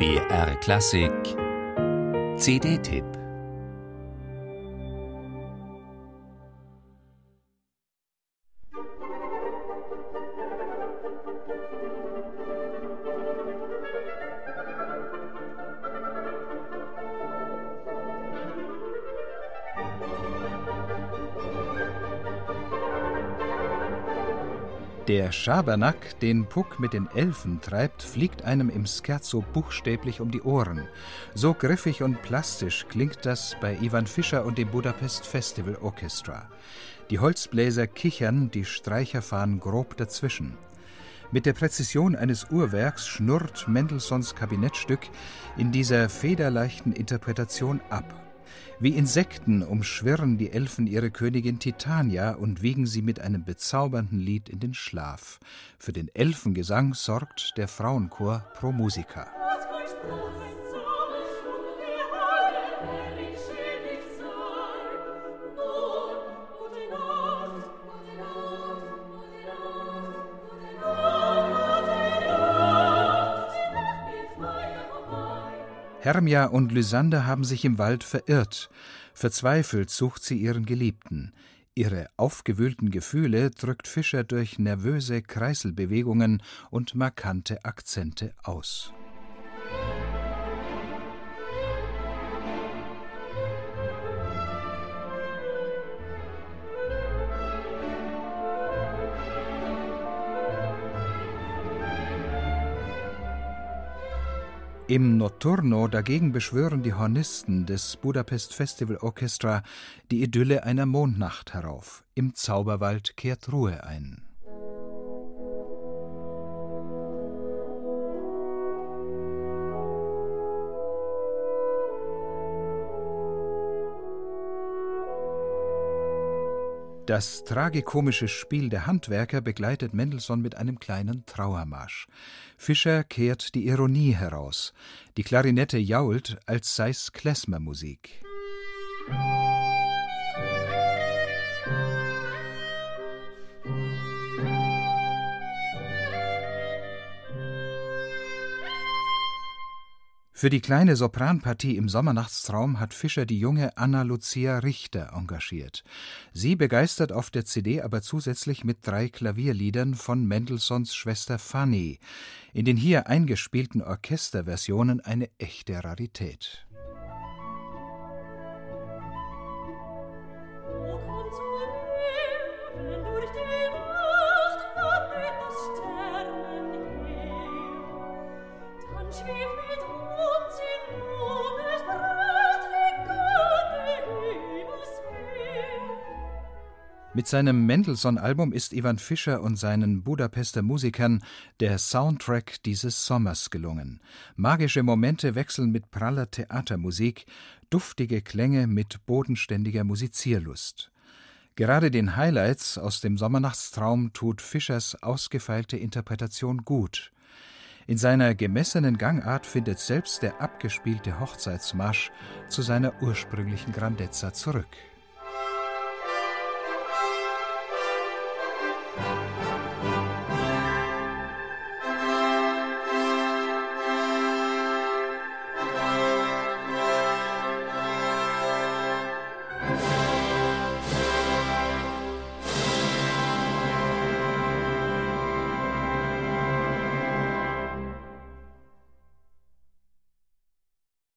BR Klassik. CD-Tipp Der Schabernack, den Puck mit den Elfen treibt, fliegt einem im Scherzo buchstäblich um die Ohren. So griffig und plastisch klingt das bei Ivan Fischer und dem Budapest Festival Orchestra. Die Holzbläser kichern, die Streicher fahren grob dazwischen. Mit der Präzision eines Uhrwerks schnurrt Mendelssohns Kabinettstück in dieser federleichten Interpretation ab wie Insekten umschwirren die Elfen ihre Königin Titania und wiegen sie mit einem bezaubernden Lied in den Schlaf. Für den Elfengesang sorgt der Frauenchor Pro Musica. Hermia und Lysander haben sich im Wald verirrt. Verzweifelt sucht sie ihren Geliebten. Ihre aufgewühlten Gefühle drückt Fischer durch nervöse Kreiselbewegungen und markante Akzente aus. Im Notturno dagegen beschwören die Hornisten des Budapest Festival Orchestra die Idylle einer Mondnacht herauf. Im Zauberwald kehrt Ruhe ein. Das tragikomische Spiel der Handwerker begleitet Mendelssohn mit einem kleinen Trauermarsch. Fischer kehrt die Ironie heraus. Die Klarinette jault, als sei's Klezmermusik. Für die kleine Sopranpartie im Sommernachtstraum hat Fischer die junge Anna Lucia Richter engagiert. Sie begeistert auf der CD aber zusätzlich mit drei Klavierliedern von Mendelssohns Schwester Fanny, in den hier eingespielten Orchesterversionen eine echte Rarität. Mit seinem Mendelssohn-Album ist Ivan Fischer und seinen Budapester Musikern der Soundtrack dieses Sommers gelungen. Magische Momente wechseln mit praller Theatermusik, duftige Klänge mit bodenständiger Musizierlust. Gerade den Highlights aus dem Sommernachtstraum tut Fischers ausgefeilte Interpretation gut. In seiner gemessenen Gangart findet selbst der abgespielte Hochzeitsmarsch zu seiner ursprünglichen Grandezza zurück.